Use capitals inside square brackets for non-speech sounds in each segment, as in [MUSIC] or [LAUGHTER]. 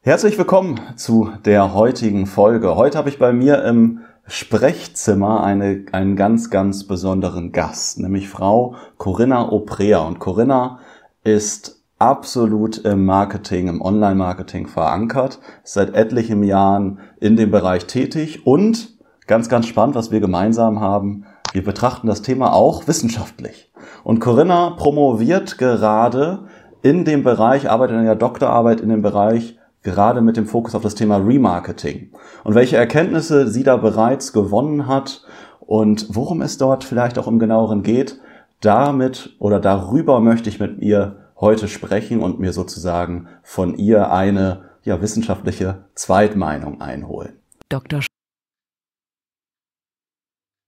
Herzlich willkommen zu der heutigen Folge. Heute habe ich bei mir im Sprechzimmer eine, einen ganz, ganz besonderen Gast, nämlich Frau Corinna Oprea. Und Corinna ist absolut im Marketing, im Online-Marketing verankert, ist seit etlichen Jahren in dem Bereich tätig und ganz, ganz spannend, was wir gemeinsam haben, wir betrachten das Thema auch wissenschaftlich. Und Corinna promoviert gerade in dem Bereich, arbeitet in der Doktorarbeit in dem Bereich gerade mit dem Fokus auf das Thema Remarketing. Und welche Erkenntnisse sie da bereits gewonnen hat und worum es dort vielleicht auch im genaueren geht, damit oder darüber möchte ich mit ihr heute sprechen und mir sozusagen von ihr eine ja, wissenschaftliche Zweitmeinung einholen. Dr.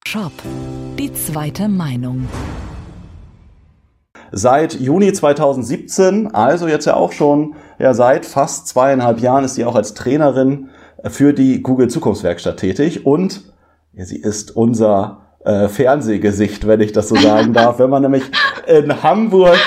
Shop. Die zweite Meinung. Seit Juni 2017, also jetzt ja auch schon, ja seit fast zweieinhalb Jahren ist sie auch als Trainerin für die Google Zukunftswerkstatt tätig und ja, sie ist unser äh, Fernsehgesicht, wenn ich das so sagen darf. Wenn man nämlich in Hamburg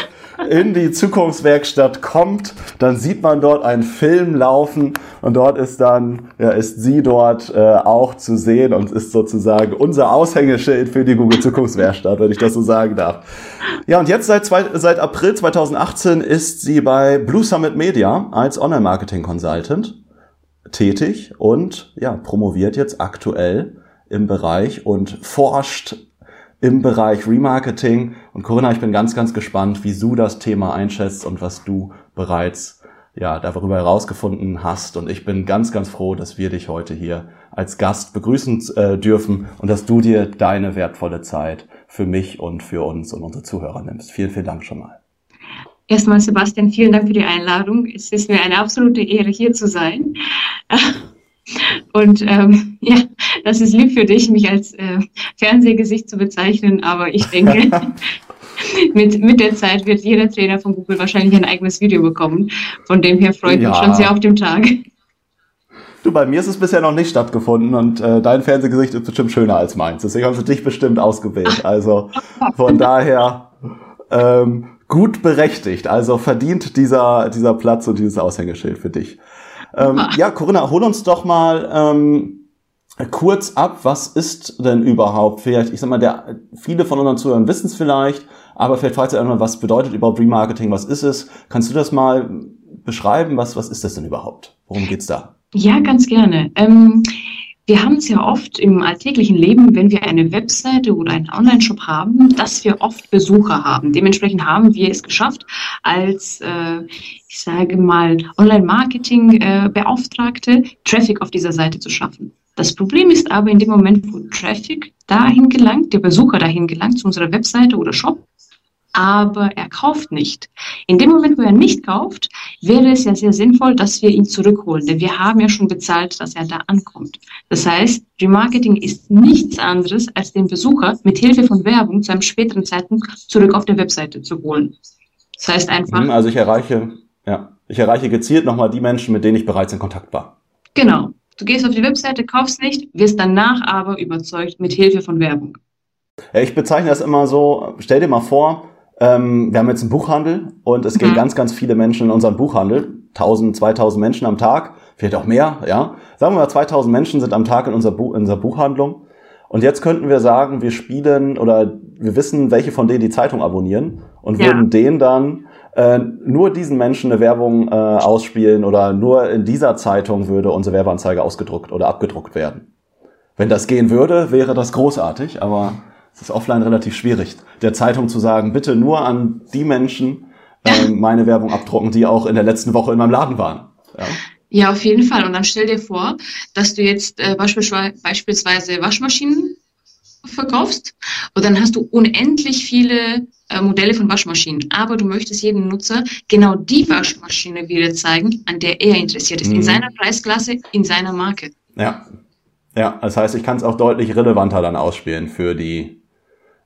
in die Zukunftswerkstatt kommt, dann sieht man dort einen Film laufen und dort ist dann, ja, ist sie dort äh, auch zu sehen und ist sozusagen unser Aushängeschild für die Google Zukunftswerkstatt, wenn ich das so sagen darf. Ja, und jetzt seit, zwei, seit April 2018 ist sie bei Blue Summit Media als Online-Marketing-Consultant tätig und ja, promoviert jetzt aktuell im Bereich und forscht im Bereich Remarketing. Und Corinna, ich bin ganz, ganz gespannt, wie du das Thema einschätzt und was du bereits ja, darüber herausgefunden hast. Und ich bin ganz, ganz froh, dass wir dich heute hier als Gast begrüßen äh, dürfen und dass du dir deine wertvolle Zeit für mich und für uns und unsere Zuhörer nimmst. Vielen, vielen Dank schon mal. Erstmal, Sebastian, vielen Dank für die Einladung. Es ist mir eine absolute Ehre, hier zu sein. Und ähm, [LAUGHS] ja, das ist lieb für dich, mich als äh, Fernsehgesicht zu bezeichnen, aber ich denke, [LAUGHS] mit, mit der Zeit wird jeder Trainer von Google wahrscheinlich ein eigenes Video bekommen. Von dem her freue ich ja. mich schon sehr auf den Tag. Du, bei mir ist es bisher noch nicht stattgefunden und äh, dein Fernsehgesicht ist bestimmt schöner als meins. Deswegen haben sie dich bestimmt ausgewählt. Also von daher ähm, gut berechtigt. Also verdient dieser, dieser Platz und dieses Aushängeschild für dich. Ähm, ja, Corinna, hol uns doch mal ähm, kurz ab, was ist denn überhaupt, vielleicht, ich sag mal, der, viele von unseren Zuhörern wissen es vielleicht, aber vielleicht fragt ihr einmal, was bedeutet überhaupt Remarketing, was ist es? Kannst du das mal beschreiben, was, was ist das denn überhaupt? Worum geht's da? Ja, ganz gerne. Ähm, wir haben es ja oft im alltäglichen Leben, wenn wir eine Webseite oder einen Online-Shop haben, dass wir oft Besucher haben. Dementsprechend haben wir es geschafft, als, äh, ich sage mal, Online-Marketing-Beauftragte Traffic auf dieser Seite zu schaffen. Das Problem ist aber in dem Moment, wo Traffic dahin gelangt, der Besucher dahin gelangt zu unserer Webseite oder Shop, aber er kauft nicht. In dem Moment, wo er nicht kauft, wäre es ja sehr sinnvoll, dass wir ihn zurückholen, denn wir haben ja schon bezahlt, dass er da ankommt. Das heißt, Remarketing ist nichts anderes, als den Besucher mit Hilfe von Werbung zu einem späteren Zeitpunkt zurück auf der Webseite zu holen. Das heißt einfach. Mhm, also ich erreiche, ja, ich erreiche gezielt nochmal die Menschen, mit denen ich bereits in Kontakt war. Genau. Du gehst auf die Webseite, kaufst nicht, wirst danach aber überzeugt mit Hilfe von Werbung. Ich bezeichne das immer so, stell dir mal vor, ähm, wir haben jetzt einen Buchhandel und es gehen mhm. ganz, ganz viele Menschen in unseren Buchhandel. 1000, 2000 Menschen am Tag, vielleicht auch mehr, ja. Sagen wir mal, 2000 Menschen sind am Tag in unserer, Bu in unserer Buchhandlung. Und jetzt könnten wir sagen, wir spielen oder wir wissen, welche von denen die Zeitung abonnieren und ja. würden denen dann äh, nur diesen Menschen eine Werbung äh, ausspielen oder nur in dieser Zeitung würde unsere Werbeanzeige ausgedruckt oder abgedruckt werden. Wenn das gehen würde, wäre das großartig, aber es ist offline relativ schwierig, der Zeitung zu sagen, bitte nur an die Menschen äh, meine Werbung abdrucken, die auch in der letzten Woche in meinem Laden waren. Ja. Ja, auf jeden Fall. Und dann stell dir vor, dass du jetzt äh, beispielsweise Waschmaschinen verkaufst und dann hast du unendlich viele äh, Modelle von Waschmaschinen, aber du möchtest jedem Nutzer genau die Waschmaschine wieder zeigen, an der er interessiert ist, mhm. in seiner Preisklasse, in seiner Marke. Ja, ja, das heißt, ich kann es auch deutlich relevanter dann ausspielen für die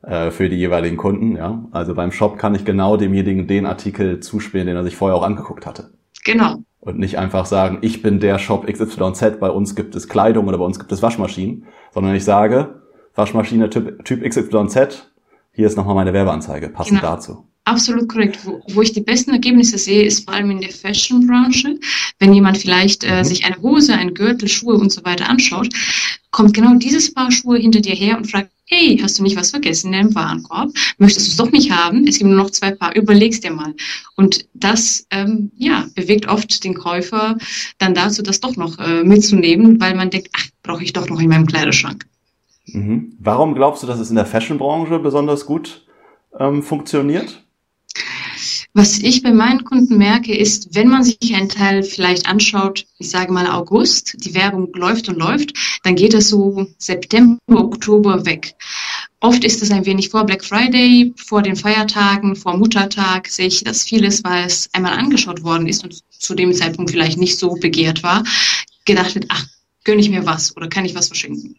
für die jeweiligen Kunden. Ja, also beim Shop kann ich genau demjenigen den Artikel zuspielen, den er sich vorher auch angeguckt hatte. Genau. Und nicht einfach sagen, ich bin der Shop XYZ, bei uns gibt es Kleidung oder bei uns gibt es Waschmaschinen, sondern ich sage, Waschmaschine Typ, typ XYZ, hier ist nochmal meine Werbeanzeige, passend genau. dazu. Absolut korrekt. Wo, wo, ich die besten Ergebnisse sehe, ist vor allem in der Fashion-Branche. Wenn jemand vielleicht äh, mhm. sich eine Hose, ein Gürtel, Schuhe und so weiter anschaut, kommt genau dieses Paar Schuhe hinter dir her und fragt, hey, hast du nicht was vergessen in deinem Warenkorb? Möchtest du es doch nicht haben? Es gibt nur noch zwei Paar, überlegst dir mal. Und das, ähm, ja, bewegt oft den Käufer dann dazu, das doch noch äh, mitzunehmen, weil man denkt, ach, brauche ich doch noch in meinem Kleiderschrank. Mhm. Warum glaubst du, dass es in der Fashion-Branche besonders gut ähm, funktioniert? Was ich bei meinen Kunden merke, ist, wenn man sich einen Teil vielleicht anschaut, ich sage mal August, die Werbung läuft und läuft, dann geht es so September, Oktober weg. Oft ist es ein wenig vor Black Friday, vor den Feiertagen, vor Muttertag sehe ich, dass vieles, es einmal angeschaut worden ist und zu dem Zeitpunkt vielleicht nicht so begehrt war, gedacht wird, ach, gönne ich mir was oder kann ich was verschenken.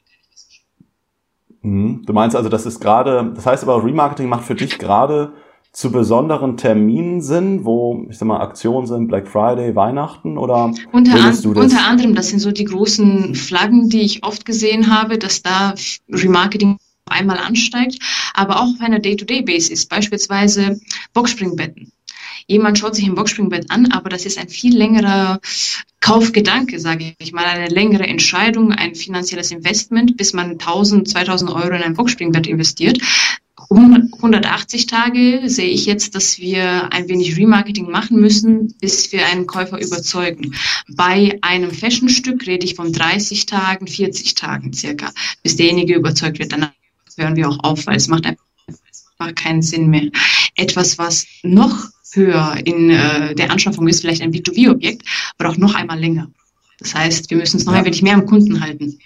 Mhm. Du meinst also, das ist gerade, das heißt aber, Remarketing macht für dich gerade zu besonderen Terminen sind, wo, ich sag mal, Aktionen sind, Black Friday, Weihnachten oder unter, an, du das? unter anderem, das sind so die großen Flaggen, die ich oft gesehen habe, dass da Remarketing einmal ansteigt, aber auch auf einer Day-to-Day-Basis, beispielsweise Boxspringbetten. Jemand schaut sich ein Boxspringbett an, aber das ist ein viel längerer Kaufgedanke, sage ich mal, eine längere Entscheidung, ein finanzielles Investment, bis man 1000, 2000 Euro in ein Boxspringbett investiert. 180 Tage sehe ich jetzt, dass wir ein wenig Remarketing machen müssen, bis wir einen Käufer überzeugen. Bei einem Fashionstück rede ich von 30 Tagen, 40 Tagen circa, bis derjenige überzeugt wird. Dann hören wir auch auf, weil es macht einfach keinen Sinn mehr. Etwas, was noch höher in äh, der Anschaffung ist, vielleicht ein B2B-Objekt, braucht noch einmal länger. Das heißt, wir müssen es noch ja. ein wenig mehr am Kunden halten.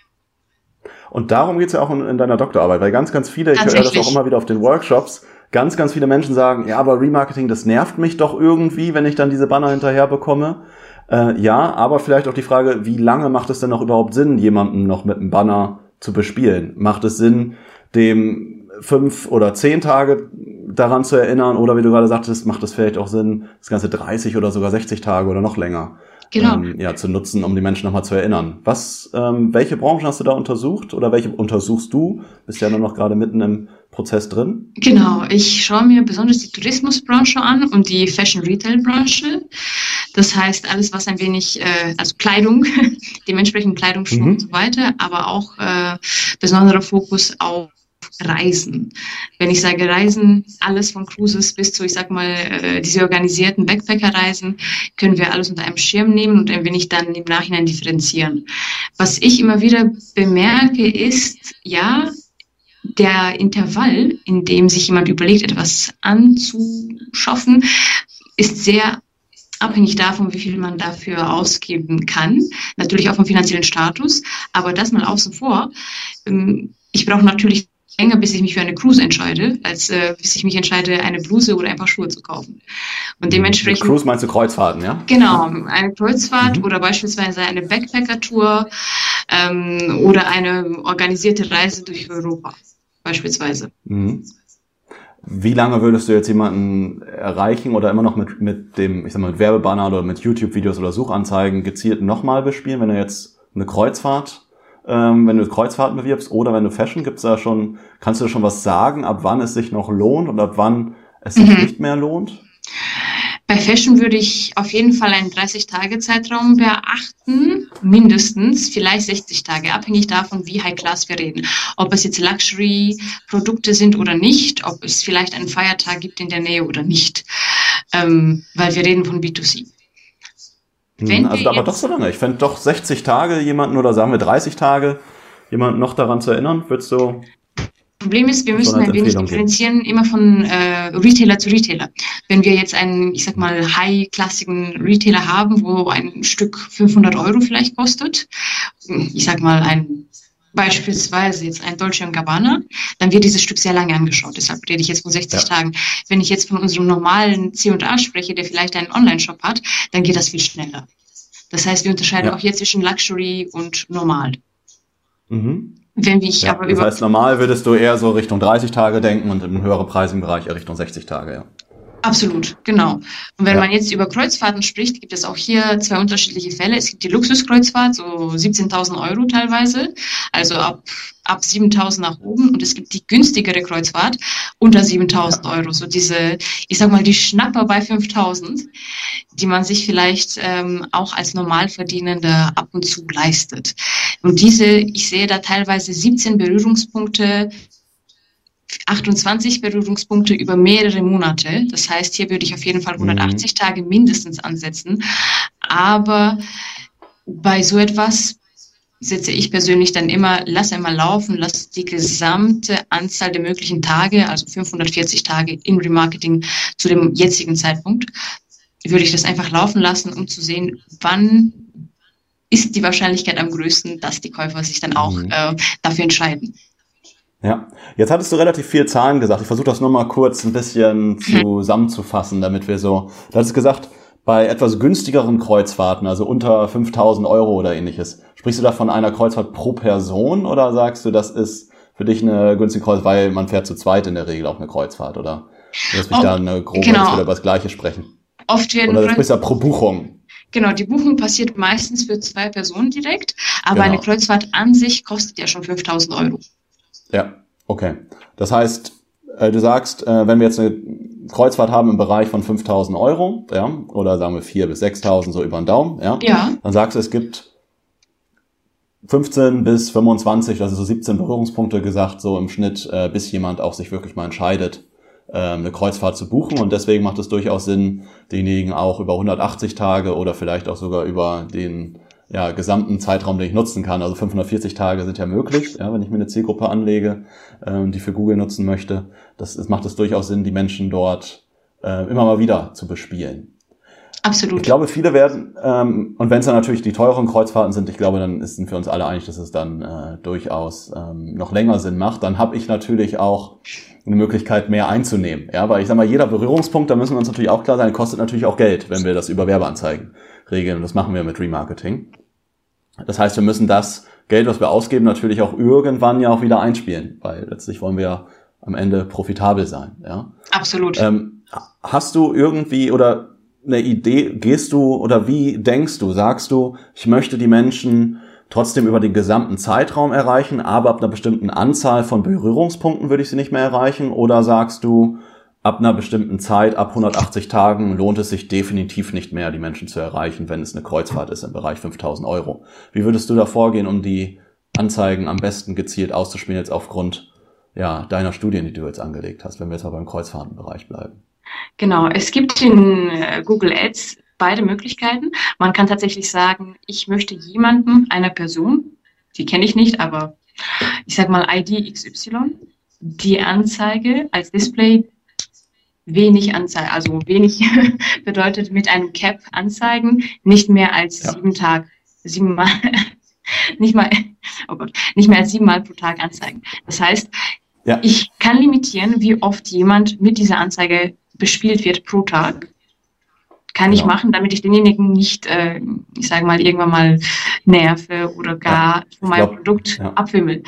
Und darum geht's ja auch in, in, deiner Doktorarbeit, weil ganz, ganz viele, ich höre das auch immer wieder auf den Workshops, ganz, ganz viele Menschen sagen, ja, aber Remarketing, das nervt mich doch irgendwie, wenn ich dann diese Banner hinterher bekomme. Äh, ja, aber vielleicht auch die Frage, wie lange macht es denn noch überhaupt Sinn, jemanden noch mit einem Banner zu bespielen? Macht es Sinn, dem fünf oder zehn Tage daran zu erinnern oder wie du gerade sagtest, macht es vielleicht auch Sinn, das Ganze 30 oder sogar 60 Tage oder noch länger genau. ähm, ja, zu nutzen, um die Menschen nochmal zu erinnern. Was, ähm, welche Branchen hast du da untersucht oder welche untersuchst du? Bist ja nur noch gerade mitten im Prozess drin? Genau, ich schaue mir besonders die Tourismusbranche an und die Fashion-Retail-Branche. Das heißt, alles, was ein wenig, äh, also Kleidung, [LAUGHS] dementsprechend Kleidungsschuhe mhm. und so weiter, aber auch äh, besonderer Fokus auf Reisen. Wenn ich sage Reisen, alles von Cruises bis zu, ich sag mal, äh, diese organisierten Backpacker-Reisen, können wir alles unter einem Schirm nehmen und ein wenig dann im Nachhinein differenzieren. Was ich immer wieder bemerke, ist, ja, der Intervall, in dem sich jemand überlegt, etwas anzuschaffen, ist sehr abhängig davon, wie viel man dafür ausgeben kann. Natürlich auch vom finanziellen Status, aber das mal außen vor. Ähm, ich brauche natürlich länger, bis ich mich für eine Cruise entscheide, als äh, bis ich mich entscheide, eine Bluse oder ein paar Schuhe zu kaufen. Und mhm. dementsprechend. Mit Cruise meinst du Kreuzfahrten, ja? Genau, eine Kreuzfahrt mhm. oder beispielsweise eine Backpacker-Tour ähm, oder eine organisierte Reise durch Europa, beispielsweise. Mhm. Wie lange würdest du jetzt jemanden erreichen oder immer noch mit, mit dem, ich sag mal, mit Werbebanner oder mit YouTube-Videos oder Suchanzeigen gezielt nochmal bespielen, wenn du jetzt eine Kreuzfahrt ähm, wenn du Kreuzfahrten bewirbst oder wenn du Fashion, gibt's da schon, kannst du schon was sagen, ab wann es sich noch lohnt und ab wann es sich mhm. nicht mehr lohnt? Bei Fashion würde ich auf jeden Fall einen 30-Tage-Zeitraum beachten, mindestens, vielleicht 60 Tage, abhängig davon, wie High Class wir reden. Ob es jetzt Luxury-Produkte sind oder nicht, ob es vielleicht einen Feiertag gibt in der Nähe oder nicht, ähm, weil wir reden von B2C. Wenn also aber doch so lange. Ich fände doch 60 Tage jemanden oder sagen wir 30 Tage jemanden noch daran zu erinnern, würdest du. Problem ist, wir müssen ein wenig differenzieren, immer von äh, Retailer zu Retailer. Wenn wir jetzt einen, ich sag mal, high-klassigen Retailer haben, wo ein Stück 500 Euro vielleicht kostet, ich sag mal ein beispielsweise jetzt ein Dolce Gabbana, dann wird dieses Stück sehr lange angeschaut. Deshalb rede ich jetzt von 60 ja. Tagen. Wenn ich jetzt von unserem normalen C&A spreche, der vielleicht einen Online-Shop hat, dann geht das viel schneller. Das heißt, wir unterscheiden ja. auch hier zwischen Luxury und normal. Mhm. Wenn ich ja, aber das heißt, normal würdest du eher so Richtung 30 Tage denken und im höheren Preisigen Bereich eher Richtung 60 Tage, ja. Absolut, genau. Und wenn ja. man jetzt über Kreuzfahrten spricht, gibt es auch hier zwei unterschiedliche Fälle. Es gibt die Luxuskreuzfahrt, so 17.000 Euro teilweise, also ab, ab 7.000 nach oben. Und es gibt die günstigere Kreuzfahrt unter 7.000 ja. Euro. So diese, ich sag mal, die Schnapper bei 5.000, die man sich vielleicht ähm, auch als Normalverdienender ab und zu leistet. Und diese, ich sehe da teilweise 17 Berührungspunkte 28 Berührungspunkte über mehrere Monate. Das heißt, hier würde ich auf jeden Fall 180 mhm. Tage mindestens ansetzen. Aber bei so etwas setze ich persönlich dann immer, lass einmal laufen, lass die gesamte Anzahl der möglichen Tage, also 540 Tage im Remarketing zu dem jetzigen Zeitpunkt, würde ich das einfach laufen lassen, um zu sehen, wann ist die Wahrscheinlichkeit am größten, dass die Käufer sich dann auch mhm. äh, dafür entscheiden. Ja, jetzt hattest du relativ viel Zahlen gesagt. Ich versuche das nur mal kurz ein bisschen zusammenzufassen, damit wir so. Du hattest gesagt, bei etwas günstigeren Kreuzfahrten, also unter 5000 Euro oder ähnliches, sprichst du da von einer Kreuzfahrt pro Person oder sagst du, das ist für dich eine günstige Kreuzfahrt, weil man fährt zu zweit in der Regel auch eine Kreuzfahrt oder? Lass mich oh, da eine grobe, genau. dass wir über das Gleiche sprechen. Oft werden oder du sprichst ja pro Buchung. Genau, die Buchung passiert meistens für zwei Personen direkt, aber genau. eine Kreuzfahrt an sich kostet ja schon 5000 Euro. Ja, okay. Das heißt, äh, du sagst, äh, wenn wir jetzt eine Kreuzfahrt haben im Bereich von 5000 Euro, ja, oder sagen wir 4 bis 6000 so über den Daumen, ja, ja. dann sagst du, es gibt 15 bis 25, also so 17 Berührungspunkte gesagt, so im Schnitt, äh, bis jemand auch sich wirklich mal entscheidet, eine Kreuzfahrt zu buchen. Und deswegen macht es durchaus Sinn, denjenigen auch über 180 Tage oder vielleicht auch sogar über den ja, gesamten Zeitraum, den ich nutzen kann. Also 540 Tage sind ja möglich, ja, wenn ich mir eine Zielgruppe anlege, ähm, die für Google nutzen möchte. Das, das macht es durchaus Sinn, die Menschen dort äh, immer mal wieder zu bespielen. Absolut. Ich glaube, viele werden, ähm, und wenn es dann natürlich die teuren Kreuzfahrten sind, ich glaube, dann sind wir uns alle einig, dass es dann äh, durchaus ähm, noch länger Sinn macht. Dann habe ich natürlich auch eine Möglichkeit, mehr einzunehmen. Ja, weil ich sage mal, jeder Berührungspunkt, da müssen wir uns natürlich auch klar sein, kostet natürlich auch Geld, wenn wir das über Werbeanzeigen regeln. Und das machen wir mit Remarketing. Das heißt, wir müssen das Geld, was wir ausgeben, natürlich auch irgendwann ja auch wieder einspielen, weil letztlich wollen wir ja am Ende profitabel sein. Ja? Absolut. Ähm, hast du irgendwie oder eine Idee, gehst du oder wie denkst du, sagst du, ich möchte die Menschen trotzdem über den gesamten Zeitraum erreichen, aber ab einer bestimmten Anzahl von Berührungspunkten würde ich sie nicht mehr erreichen? Oder sagst du, ab einer bestimmten Zeit, ab 180 Tagen, lohnt es sich definitiv nicht mehr, die Menschen zu erreichen, wenn es eine Kreuzfahrt ist im Bereich 5000 Euro. Wie würdest du da vorgehen, um die Anzeigen am besten gezielt auszuspielen, jetzt aufgrund ja, deiner Studien, die du jetzt angelegt hast, wenn wir jetzt mal beim Kreuzfahrtenbereich bleiben? Genau, es gibt in äh, Google Ads beide Möglichkeiten. Man kann tatsächlich sagen, ich möchte jemanden, einer Person, die kenne ich nicht, aber ich sage mal ID XY, die Anzeige als Display wenig Anzeige, also wenig [LAUGHS] bedeutet mit einem Cap anzeigen, nicht mehr als ja. sieben Tag, sieben Mal, [LAUGHS] nicht mal, oh Gott, nicht mehr als sieben Mal pro Tag anzeigen. Das heißt, ja. ich kann limitieren, wie oft jemand mit dieser Anzeige bespielt wird pro Tag. Kann genau. ich machen, damit ich denjenigen nicht, äh, ich sage mal, irgendwann mal nerve oder gar ja, von meinem glaub, Produkt ja. abwimmel.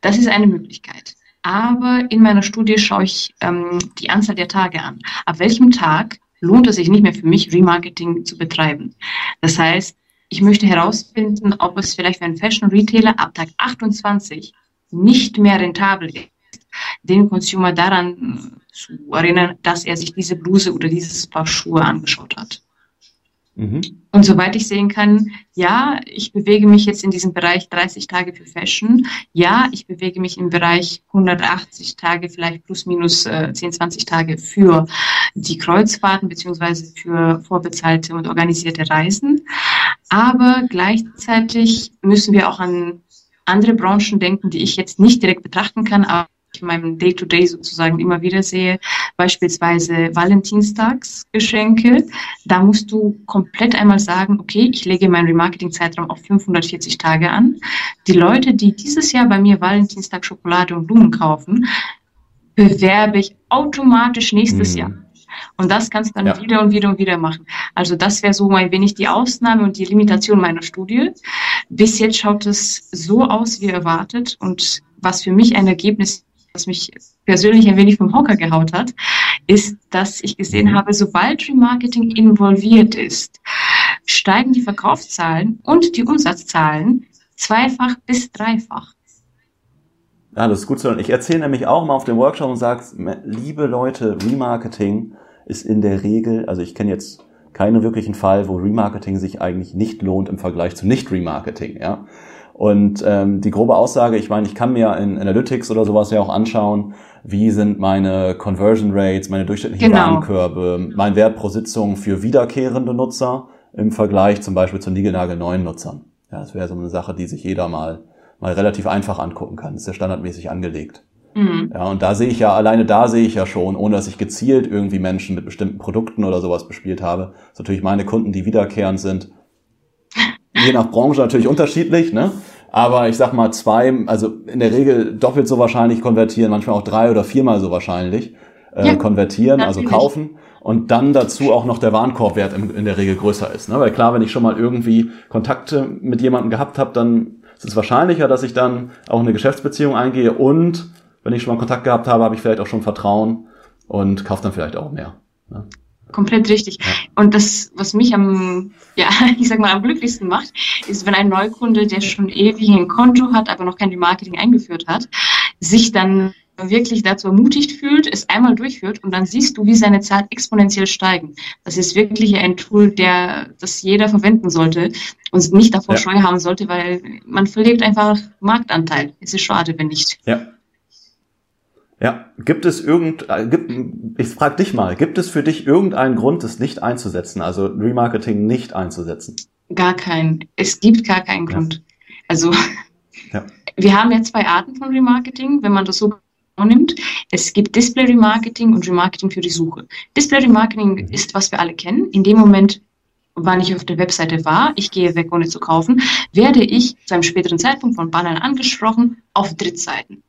Das ist eine Möglichkeit aber in meiner Studie schaue ich ähm, die Anzahl der Tage an. Ab welchem Tag lohnt es sich nicht mehr für mich, Remarketing zu betreiben? Das heißt, ich möchte herausfinden, ob es vielleicht für einen Fashion Retailer ab Tag 28 nicht mehr rentabel ist, den Consumer daran zu erinnern, dass er sich diese Bluse oder dieses Paar Schuhe angeschaut hat. Mhm. Und soweit ich sehen kann, ja, ich bewege mich jetzt in diesem Bereich 30 Tage für Fashion. Ja, ich bewege mich im Bereich 180 Tage, vielleicht plus minus äh, 10, 20 Tage für die Kreuzfahrten beziehungsweise für vorbezahlte und organisierte Reisen. Aber gleichzeitig müssen wir auch an andere Branchen denken, die ich jetzt nicht direkt betrachten kann, aber in meinem Day-to-Day -Day sozusagen immer wieder sehe, beispielsweise Valentinstagsgeschenke. Da musst du komplett einmal sagen, okay, ich lege meinen Remarketing-Zeitraum auf 540 Tage an. Die Leute, die dieses Jahr bei mir Valentinstag Schokolade und Blumen kaufen, bewerbe ich automatisch nächstes mhm. Jahr. Und das kannst du dann ja. wieder und wieder und wieder machen. Also das wäre so ein wenig die Ausnahme und die Limitation meiner Studie. Bis jetzt schaut es so aus, wie erwartet. Und was für mich ein Ergebnis, was mich persönlich ein wenig vom Hocker gehaut hat, ist, dass ich gesehen habe, sobald Remarketing involviert ist, steigen die Verkaufszahlen und die Umsatzzahlen zweifach bis dreifach. Ja, das ist gut zu hören. Ich erzähle nämlich auch mal auf dem Workshop und sage, liebe Leute, Remarketing ist in der Regel, also ich kenne jetzt keinen wirklichen Fall, wo Remarketing sich eigentlich nicht lohnt im Vergleich zu Nicht-Remarketing. Ja? Und ähm, die grobe Aussage, ich meine, ich kann mir in Analytics oder sowas ja auch anschauen, wie sind meine Conversion Rates, meine durchschnittlichen genau. Warenkörbe, mein Wert pro Sitzung für wiederkehrende Nutzer im Vergleich zum Beispiel zu niegelnagel neuen Nutzern. Ja, das wäre so eine Sache, die sich jeder mal mal relativ einfach angucken kann. Das ist ja standardmäßig angelegt. Mhm. Ja, und da sehe ich ja, alleine da sehe ich ja schon, ohne dass ich gezielt irgendwie Menschen mit bestimmten Produkten oder sowas bespielt habe, ist natürlich meine Kunden, die wiederkehrend sind, je nach Branche natürlich unterschiedlich, ne? Aber ich sag mal zwei, also in der Regel doppelt so wahrscheinlich konvertieren, manchmal auch drei oder viermal so wahrscheinlich äh, ja, konvertieren, also kaufen und dann dazu auch noch der Warenkorbwert in, in der Regel größer ist. Ne? Weil klar, wenn ich schon mal irgendwie Kontakte mit jemandem gehabt habe, dann es ist wahrscheinlicher, dass ich dann auch eine Geschäftsbeziehung eingehe und wenn ich schon mal Kontakt gehabt habe, habe ich vielleicht auch schon Vertrauen und kaufe dann vielleicht auch mehr. Ne? Komplett richtig. Ja. Und das, was mich am, ja, [LAUGHS] ich sag mal, am glücklichsten macht, ist, wenn ein Neukunde, der schon ewig ein Konto hat, aber noch kein Remarketing eingeführt hat, sich dann wirklich dazu ermutigt fühlt, es einmal durchführt und dann siehst du, wie seine Zahlen exponentiell steigen. Das ist wirklich ein Tool, der das jeder verwenden sollte und nicht davor ja. Scheu haben sollte, weil man verliert einfach Marktanteil. Es ist schade, wenn nicht. Ja. Ja, gibt es irgend, äh, gibt, ich frage dich mal, gibt es für dich irgendeinen Grund, es nicht einzusetzen, also Remarketing nicht einzusetzen? Gar keinen. Es gibt gar keinen Grund. Ja. Also, [LAUGHS] ja. wir haben ja zwei Arten von Remarketing, wenn man das so nimmt. Es gibt Display Remarketing und Remarketing für die Suche. Display Remarketing mhm. ist, was wir alle kennen. In dem Moment, wann ich auf der Webseite war, ich gehe weg, ohne zu kaufen, werde ich zu einem späteren Zeitpunkt von Bannern angesprochen auf Drittseiten.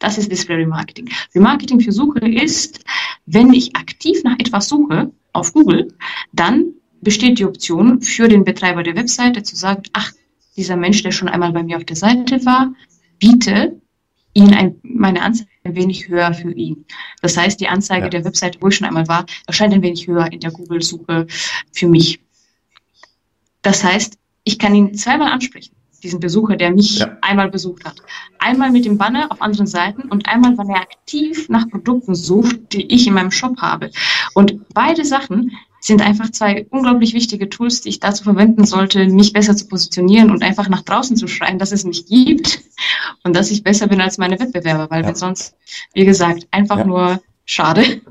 Das ist Display Remarketing. Remarketing für Suche ist, wenn ich aktiv nach etwas suche auf Google, dann besteht die Option für den Betreiber der Webseite zu sagen, ach, dieser Mensch, der schon einmal bei mir auf der Seite war, biete ihn ein, meine Anzeige ein wenig höher für ihn. Das heißt, die Anzeige ja. der Webseite, wo ich schon einmal war, erscheint ein wenig höher in der Google-Suche für mich. Das heißt, ich kann ihn zweimal ansprechen, diesen Besucher, der mich ja. einmal besucht hat. Einmal mit dem Banner auf anderen Seiten und einmal, weil er aktiv nach Produkten sucht, die ich in meinem Shop habe. Und beide Sachen sind einfach zwei unglaublich wichtige Tools, die ich dazu verwenden sollte, mich besser zu positionieren und einfach nach draußen zu schreien, dass es mich gibt und dass ich besser bin als meine Wettbewerber, weil ja. wenn sonst, wie gesagt, einfach ja. nur schade.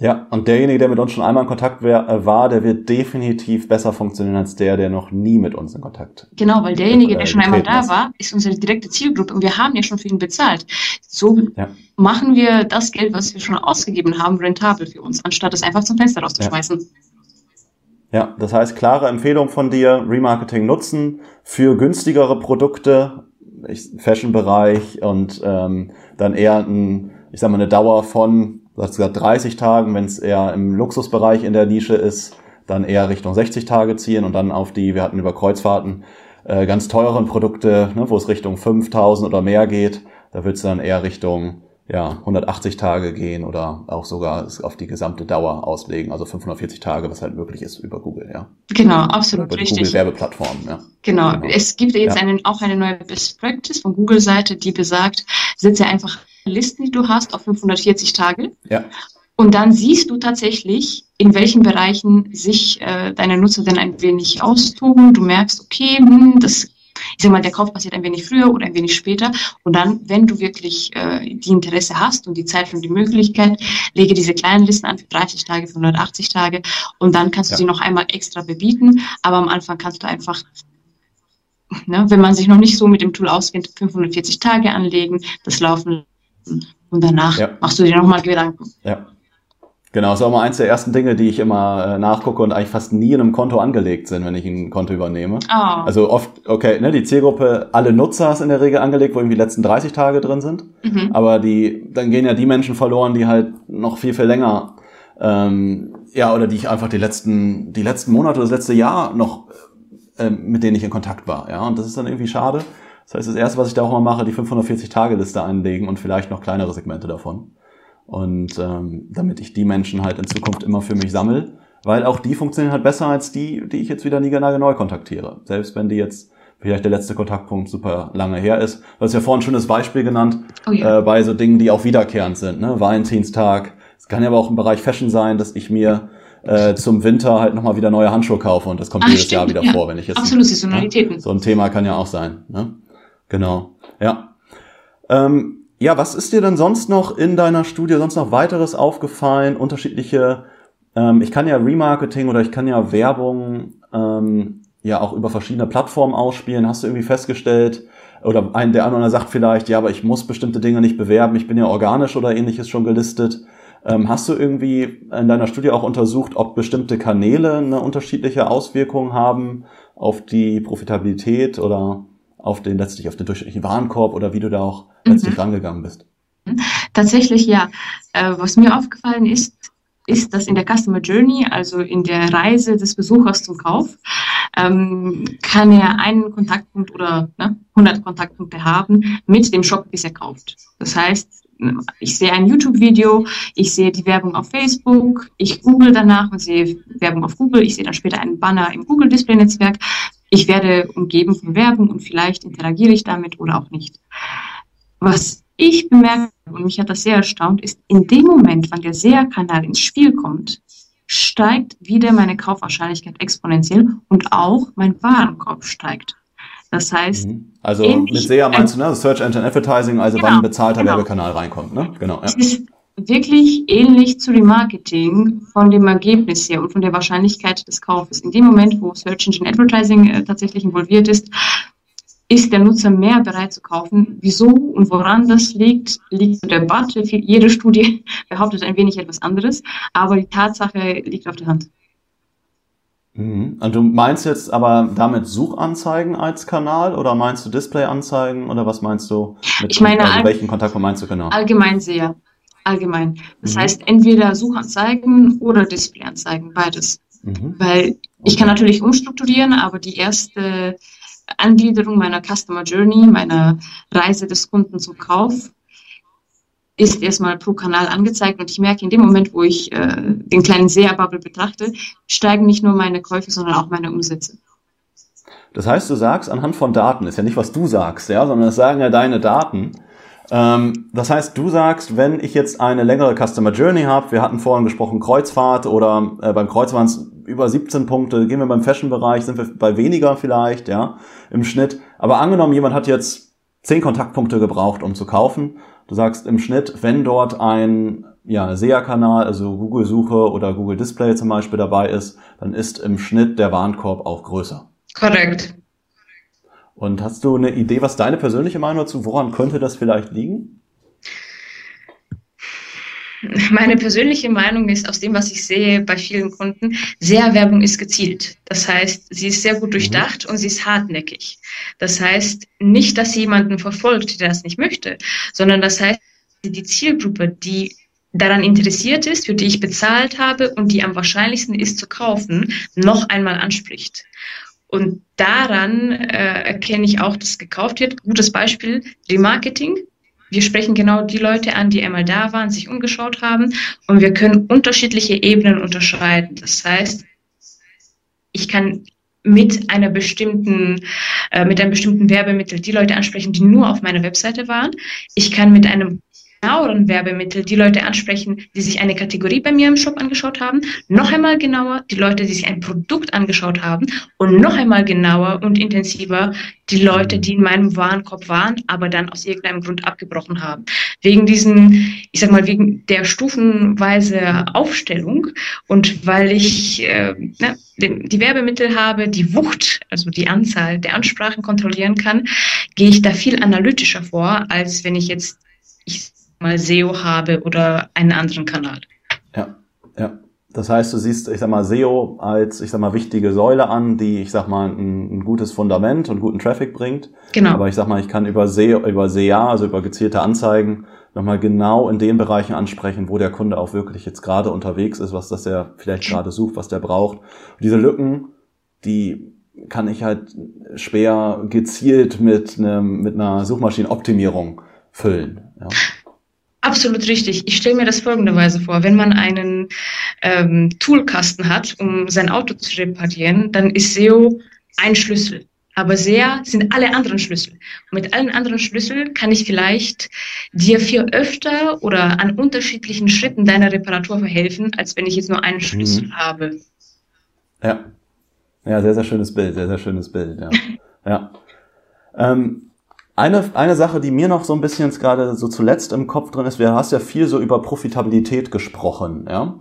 Ja, und derjenige, der mit uns schon einmal in Kontakt äh, war, der wird definitiv besser funktionieren als der, der noch nie mit uns in Kontakt Genau, weil derjenige, der schon einmal da war, ist unsere direkte Zielgruppe und wir haben ja schon für ihn bezahlt. So ja. machen wir das Geld, was wir schon ausgegeben haben, rentabel für uns, anstatt es einfach zum Fenster rauszuschmeißen. Ja. ja, das heißt, klare Empfehlung von dir, Remarketing nutzen für günstigere Produkte, Fashion-Bereich und ähm, dann eher ein, ich sag mal, eine Dauer von du hast gesagt 30 Tagen, wenn es eher im Luxusbereich in der Nische ist, dann eher Richtung 60 Tage ziehen und dann auf die, wir hatten über Kreuzfahrten, äh, ganz teuren Produkte, ne, wo es Richtung 5000 oder mehr geht, da wird es dann eher Richtung ja, 180 Tage gehen oder auch sogar auf die gesamte Dauer auslegen, also 540 Tage, was halt möglich ist über Google, ja. Genau, absolut über richtig. Google Werbeplattform, ja. Genau. genau. Es gibt jetzt ja. einen, auch eine neue Best Practice von Google-Seite, die besagt, setze einfach Listen, die du hast, auf 540 Tage. Ja. Und dann siehst du tatsächlich, in welchen Bereichen sich äh, deine Nutzer denn ein wenig austoben. Du merkst, okay, hm, das, ich sag mal, der Kauf passiert ein wenig früher oder ein wenig später. Und dann, wenn du wirklich äh, die Interesse hast und die Zeit und die Möglichkeit, lege diese kleinen Listen an für 30 Tage, für 180 Tage und dann kannst du ja. sie noch einmal extra bebieten. Aber am Anfang kannst du einfach Ne, wenn man sich noch nicht so mit dem Tool auskennt, 540 Tage anlegen, das laufen Und danach ja. machst du dir nochmal Gedanken. Ja. Genau, das ist auch mal eins der ersten Dinge, die ich immer äh, nachgucke und eigentlich fast nie in einem Konto angelegt sind, wenn ich ein Konto übernehme. Oh. Also oft, okay, ne, die Zielgruppe, alle Nutzer ist in der Regel angelegt, wo irgendwie die letzten 30 Tage drin sind. Mhm. Aber die, dann gehen ja die Menschen verloren, die halt noch viel, viel länger, ähm, ja, oder die ich einfach die letzten, die letzten Monate, das letzte Jahr noch, äh, mit denen ich in Kontakt war. Ja, und das ist dann irgendwie schade. Das heißt, das erste, was ich da auch mal mache, die 540-Tage-Liste anlegen und vielleicht noch kleinere Segmente davon. Und ähm, damit ich die Menschen halt in Zukunft immer für mich sammle, weil auch die funktionieren halt besser als die, die ich jetzt wieder nie neu kontaktiere. Selbst wenn die jetzt vielleicht der letzte Kontaktpunkt super lange her ist. Du hast ja vorhin ein schönes Beispiel genannt, oh ja. äh, bei so Dingen, die auch wiederkehrend sind, ne? Valentinstag. Es kann ja aber auch im Bereich Fashion sein, dass ich mir äh, zum Winter halt nochmal wieder neue Handschuhe kaufe und das kommt Ach, jedes stimmt, Jahr wieder ja. vor, wenn ich jetzt. Absolut, Saisonalitäten. Ne? So ein Thema kann ja auch sein. Ne? Genau. Ja. Ähm, ja, was ist dir denn sonst noch in deiner Studie, sonst noch weiteres aufgefallen? Unterschiedliche, ähm, ich kann ja Remarketing oder ich kann ja Werbung ähm, ja auch über verschiedene Plattformen ausspielen. Hast du irgendwie festgestellt, oder ein, der andere sagt vielleicht, ja, aber ich muss bestimmte Dinge nicht bewerben, ich bin ja organisch oder ähnliches schon gelistet. Ähm, hast du irgendwie in deiner Studie auch untersucht, ob bestimmte Kanäle eine unterschiedliche Auswirkung haben auf die Profitabilität oder auf den letztlich auf den durchschnittlichen Warenkorb oder wie du da auch letztlich mhm. rangegangen bist? Tatsächlich ja. Äh, was mir aufgefallen ist, ist, dass in der Customer Journey, also in der Reise des Besuchers zum Kauf, ähm, kann er einen Kontaktpunkt oder ne, 100 Kontaktpunkte haben mit dem Shop, bis er kauft. Das heißt, ich sehe ein YouTube-Video, ich sehe die Werbung auf Facebook, ich google danach und sehe Werbung auf Google, ich sehe dann später einen Banner im Google-Display-Netzwerk. Ich werde umgeben von Werbung und vielleicht interagiere ich damit oder auch nicht. Was ich bemerke, und mich hat das sehr erstaunt, ist, in dem Moment, wann der SEA-Kanal ins Spiel kommt, steigt wieder meine Kaufwahrscheinlichkeit exponentiell und auch mein Warenkorb steigt. Das heißt, mhm. also mit SEA meinst du, ne? Search Engine Advertising, also genau, wann ein bezahlter genau. Werbekanal reinkommt, ne? Genau. Ja. Es ist wirklich ähnlich zu Remarketing von dem Ergebnis her und von der Wahrscheinlichkeit des Kaufes. In dem Moment, wo Search Engine Advertising äh, tatsächlich involviert ist, ist der Nutzer mehr bereit zu kaufen. Wieso und woran das liegt, liegt in der Debatte. Jede Studie [LAUGHS] behauptet ein wenig etwas anderes, aber die Tatsache liegt auf der Hand. Mhm. Und du meinst jetzt aber damit Suchanzeigen als Kanal oder meinst du Displayanzeigen oder was meinst du? Mit, ich meine, also welchen Kontakt meinst du genau? Allgemein sehr. Allgemein. Das mhm. heißt, entweder Suchanzeigen oder Displayanzeigen, beides. Mhm. Weil ich kann natürlich umstrukturieren, aber die erste Angliederung meiner Customer Journey, meiner Reise des Kunden zum Kauf, ist erstmal pro Kanal angezeigt und ich merke in dem Moment, wo ich äh, den kleinen SEA-Bubble betrachte, steigen nicht nur meine Käufe, sondern auch meine Umsätze. Das heißt, du sagst anhand von Daten, ist ja nicht, was du sagst, ja, sondern das sagen ja deine Daten. Ähm, das heißt, du sagst, wenn ich jetzt eine längere Customer Journey habe, wir hatten vorhin gesprochen Kreuzfahrt oder äh, beim Kreuz waren es über 17 Punkte, gehen wir beim Fashion-Bereich, sind wir bei weniger vielleicht, ja, im Schnitt. Aber angenommen, jemand hat jetzt 10 Kontaktpunkte gebraucht, um zu kaufen Du sagst im Schnitt, wenn dort ein ja, SEA-Kanal, also Google-Suche oder Google Display zum Beispiel dabei ist, dann ist im Schnitt der Warenkorb auch größer. Korrekt. Und hast du eine Idee, was deine persönliche Meinung dazu, woran könnte das vielleicht liegen? Meine persönliche Meinung ist, aus dem, was ich sehe bei vielen Kunden, SEA-Werbung ist gezielt. Das heißt, sie ist sehr gut mhm. durchdacht mhm. und sie ist hartnäckig. Das heißt nicht, dass sie jemanden verfolgt, der das nicht möchte, sondern das heißt, die Zielgruppe, die daran interessiert ist, für die ich bezahlt habe und die am wahrscheinlichsten ist zu kaufen, noch einmal anspricht. Und daran äh, erkenne ich auch, dass gekauft wird. Gutes Beispiel, Remarketing wir sprechen genau die Leute an, die einmal da waren, sich umgeschaut haben und wir können unterschiedliche Ebenen unterscheiden. Das heißt, ich kann mit einer bestimmten, äh, mit einem bestimmten Werbemittel die Leute ansprechen, die nur auf meiner Webseite waren. Ich kann mit einem genaueren Werbemittel die Leute ansprechen, die sich eine Kategorie bei mir im Shop angeschaut haben, noch einmal genauer die Leute, die sich ein Produkt angeschaut haben und noch einmal genauer und intensiver die Leute, die in meinem Warenkorb waren, aber dann aus irgendeinem Grund abgebrochen haben. Wegen diesen, ich sag mal, wegen der stufenweise Aufstellung und weil ich äh, ne, die Werbemittel habe, die Wucht, also die Anzahl der Ansprachen kontrollieren kann, gehe ich da viel analytischer vor, als wenn ich jetzt ich mal SEO habe oder einen anderen Kanal. Ja, ja. Das heißt, du siehst, ich sag mal, SEO als, ich sag mal, wichtige Säule an, die, ich sag mal, ein, ein gutes Fundament und guten Traffic bringt. Genau. Aber ich sag mal, ich kann über SEO, über SEA, also über gezielte Anzeigen, nochmal genau in den Bereichen ansprechen, wo der Kunde auch wirklich jetzt gerade unterwegs ist, was das er vielleicht gerade sucht, was der braucht. Und diese Lücken, die kann ich halt schwer gezielt mit, einem, mit einer Suchmaschinenoptimierung füllen. Ja. Absolut richtig. Ich stelle mir das folgenderweise vor. Wenn man einen ähm, Toolkasten hat, um sein Auto zu reparieren, dann ist SEO ein Schlüssel. Aber SEA sind alle anderen Schlüssel. Und mit allen anderen Schlüsseln kann ich vielleicht dir viel öfter oder an unterschiedlichen Schritten deiner Reparatur verhelfen, als wenn ich jetzt nur einen Schlüssel mhm. habe. Ja. Ja, sehr, sehr schönes Bild, sehr, sehr schönes Bild, ja. [LAUGHS] ja. Ähm, eine, eine Sache, die mir noch so ein bisschen jetzt gerade so zuletzt im Kopf drin ist, wir hast ja viel so über Profitabilität gesprochen, ja.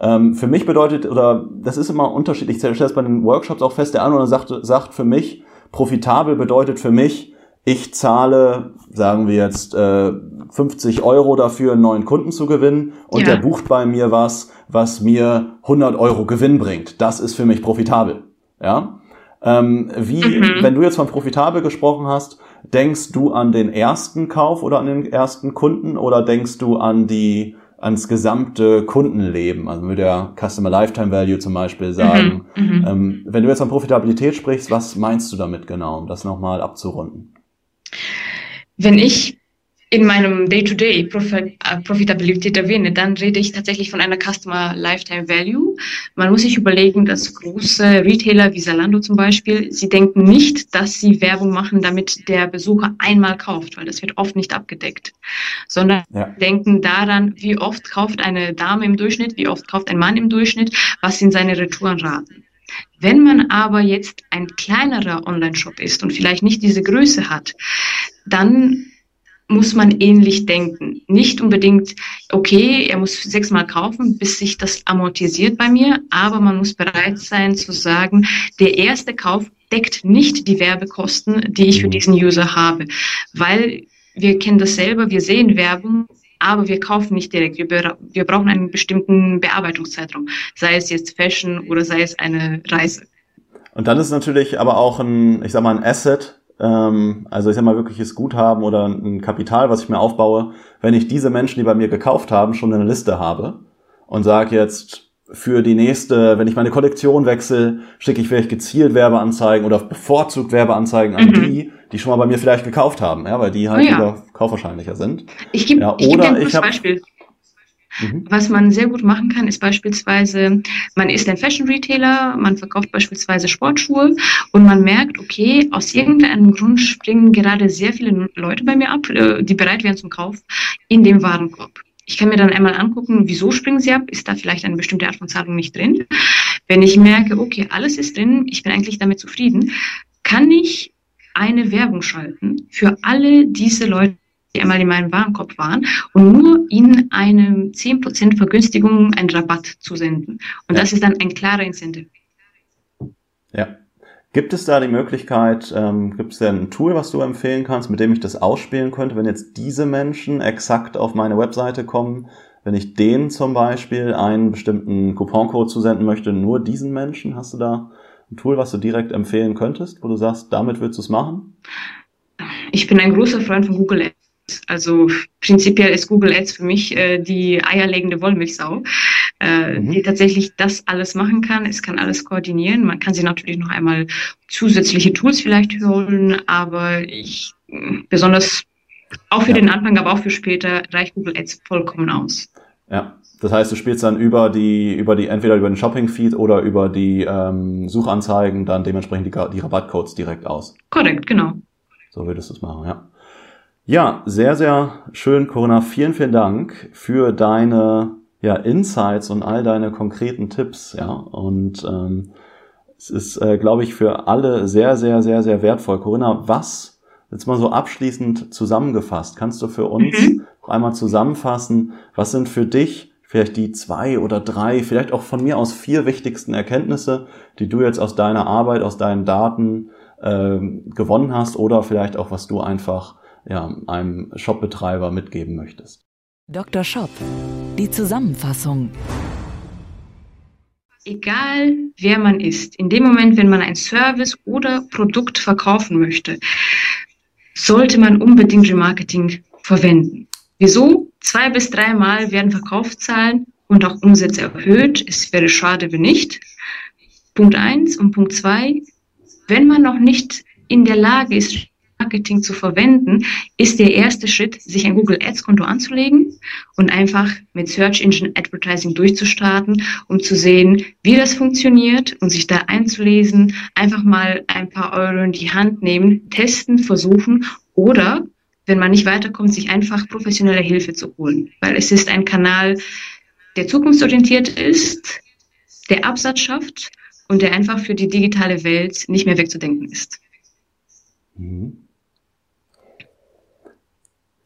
Ähm, für mich bedeutet, oder das ist immer unterschiedlich, ich stelle das bei den Workshops auch fest, der andere sagt, sagt für mich, profitabel bedeutet für mich, ich zahle, sagen wir jetzt, äh, 50 Euro dafür, einen neuen Kunden zu gewinnen und ja. der bucht bei mir was, was mir 100 Euro Gewinn bringt. Das ist für mich profitabel. Ja. Ähm, wie, mhm. wenn du jetzt von profitabel gesprochen hast, denkst du an den ersten Kauf oder an den ersten Kunden oder denkst du an die ans gesamte Kundenleben, also mit der Customer Lifetime Value zum Beispiel sagen. Mhm, mhm, ähm, wenn du jetzt an Profitabilität sprichst, was meinst du damit genau, um das nochmal abzurunden? Wenn ich in meinem Day-to-Day -Day äh, Profitabilität erwähne, dann rede ich tatsächlich von einer Customer Lifetime Value. Man muss sich überlegen, dass große Retailer wie Zalando zum Beispiel, sie denken nicht, dass sie Werbung machen, damit der Besucher einmal kauft, weil das wird oft nicht abgedeckt, sondern ja. denken daran, wie oft kauft eine Dame im Durchschnitt, wie oft kauft ein Mann im Durchschnitt, was sind seine Retourenraten. Wenn man aber jetzt ein kleinerer Online-Shop ist und vielleicht nicht diese Größe hat, dann muss man ähnlich denken. Nicht unbedingt, okay, er muss sechsmal kaufen, bis sich das amortisiert bei mir, aber man muss bereit sein zu sagen, der erste Kauf deckt nicht die Werbekosten, die ich für mhm. diesen User habe, weil wir kennen das selber, wir sehen Werbung, aber wir kaufen nicht direkt. Wir, wir brauchen einen bestimmten Bearbeitungszeitraum, sei es jetzt Fashion oder sei es eine Reise. Und dann ist natürlich aber auch ein, ich sag mal, ein Asset, also ich sag mal wirkliches Guthaben oder ein Kapital, was ich mir aufbaue, wenn ich diese Menschen, die bei mir gekauft haben, schon eine Liste habe und sage jetzt für die nächste, wenn ich meine Kollektion wechsle, schicke ich vielleicht gezielt Werbeanzeigen oder bevorzugt Werbeanzeigen an mhm. die, die schon mal bei mir vielleicht gekauft haben, ja, weil die halt oh ja. wieder kaufwahrscheinlicher sind. Ich gebe ja, ich geb dir ein Beispiel. Mhm. Was man sehr gut machen kann, ist beispielsweise, man ist ein Fashion Retailer, man verkauft beispielsweise Sportschuhe und man merkt, okay, aus irgendeinem Grund springen gerade sehr viele Leute bei mir ab, äh, die bereit wären zum Kauf, in dem Warenkorb. Ich kann mir dann einmal angucken, wieso springen sie ab? Ist da vielleicht eine bestimmte Art von Zahlung nicht drin? Wenn ich merke, okay, alles ist drin, ich bin eigentlich damit zufrieden, kann ich eine Werbung schalten für alle diese Leute, die einmal in meinem Warenkorb waren und nur ihnen eine 10% Vergünstigung, einen Rabatt zu senden. Und ja. das ist dann ein klarer Incentive. Ja. Gibt es da die Möglichkeit, ähm, gibt es da ein Tool, was du empfehlen kannst, mit dem ich das ausspielen könnte, wenn jetzt diese Menschen exakt auf meine Webseite kommen, wenn ich denen zum Beispiel einen bestimmten Couponcode zusenden möchte, nur diesen Menschen, hast du da ein Tool, was du direkt empfehlen könntest, wo du sagst, damit willst du es machen? Ich bin ein großer Freund von Google. Also prinzipiell ist Google Ads für mich äh, die eierlegende Wollmilchsau, äh, mhm. die tatsächlich das alles machen kann. Es kann alles koordinieren. Man kann sie natürlich noch einmal zusätzliche Tools vielleicht holen, aber ich besonders auch für ja. den Anfang, aber auch für später reicht Google Ads vollkommen aus. Ja, das heißt, du spielst dann über die, über die, entweder über den Shopping-Feed oder über die ähm, Suchanzeigen dann dementsprechend die, die Rabattcodes direkt aus. Korrekt, genau. So würdest du es machen, ja. Ja, sehr, sehr schön, Corinna. Vielen, vielen Dank für deine ja, Insights und all deine konkreten Tipps. Ja, und ähm, es ist, äh, glaube ich, für alle sehr, sehr, sehr, sehr wertvoll. Corinna, was jetzt mal so abschließend zusammengefasst, kannst du für uns mhm. noch einmal zusammenfassen? Was sind für dich vielleicht die zwei oder drei, vielleicht auch von mir aus vier wichtigsten Erkenntnisse, die du jetzt aus deiner Arbeit, aus deinen Daten äh, gewonnen hast oder vielleicht auch was du einfach ja, einem Shopbetreiber mitgeben möchtest? Dr. Shop. Die Zusammenfassung. Egal wer man ist, in dem Moment, wenn man ein Service oder Produkt verkaufen möchte, sollte man unbedingt Remarketing verwenden. Wieso? Zwei bis dreimal werden Verkaufszahlen und auch Umsätze erhöht. Es wäre schade, wenn nicht. Punkt eins und Punkt zwei, wenn man noch nicht in der Lage ist, Marketing zu verwenden, ist der erste Schritt, sich ein Google Ads Konto anzulegen und einfach mit Search Engine Advertising durchzustarten, um zu sehen, wie das funktioniert und sich da einzulesen, einfach mal ein paar Euro in die Hand nehmen, testen, versuchen oder wenn man nicht weiterkommt, sich einfach professionelle Hilfe zu holen, weil es ist ein Kanal, der zukunftsorientiert ist, der Absatz schafft und der einfach für die digitale Welt nicht mehr wegzudenken ist. Mhm.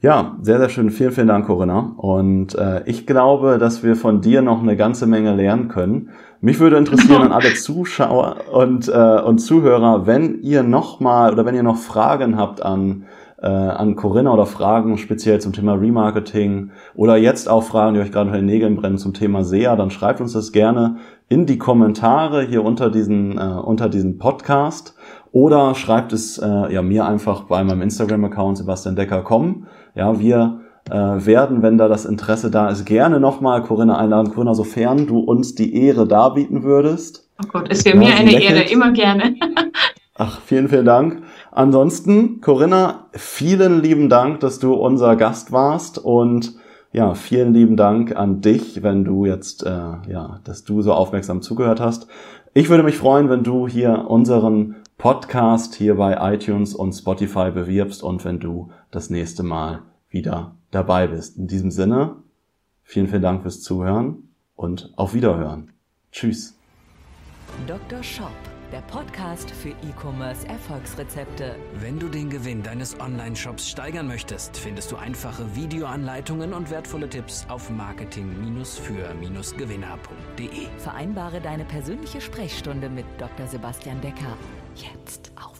Ja, sehr, sehr schön. Vielen, vielen Dank, Corinna. Und äh, ich glaube, dass wir von dir noch eine ganze Menge lernen können. Mich würde interessieren an alle [LAUGHS] Zuschauer und, äh, und Zuhörer, wenn ihr noch mal oder wenn ihr noch Fragen habt an äh, an Corinna oder Fragen speziell zum Thema Remarketing oder jetzt auch Fragen, die euch gerade unter den Nägeln brennen zum Thema SEA, dann schreibt uns das gerne in die Kommentare hier unter diesen, äh, unter diesen Podcast oder schreibt es äh, ja mir einfach bei meinem Instagram-Account Sebastian Decker kommen. Ja, wir äh, werden, wenn da das Interesse da ist, gerne nochmal Corinna einladen. Corinna, sofern du uns die Ehre darbieten würdest. Oh Gott, es wäre ja, mir eine lächelt. Ehre, immer gerne. [LAUGHS] Ach, vielen, vielen Dank. Ansonsten, Corinna, vielen lieben Dank, dass du unser Gast warst und ja, vielen lieben Dank an dich, wenn du jetzt, äh, ja, dass du so aufmerksam zugehört hast. Ich würde mich freuen, wenn du hier unseren Podcast hier bei iTunes und Spotify bewirbst und wenn du das nächste Mal wieder dabei bist. In diesem Sinne, vielen, vielen Dank fürs Zuhören und auf Wiederhören. Tschüss. Dr. Shop der Podcast für E-Commerce Erfolgsrezepte. Wenn du den Gewinn deines Online-Shops steigern möchtest, findest du einfache Videoanleitungen und wertvolle Tipps auf marketing-für-gewinner.de. Vereinbare deine persönliche Sprechstunde mit Dr. Sebastian Decker jetzt auf.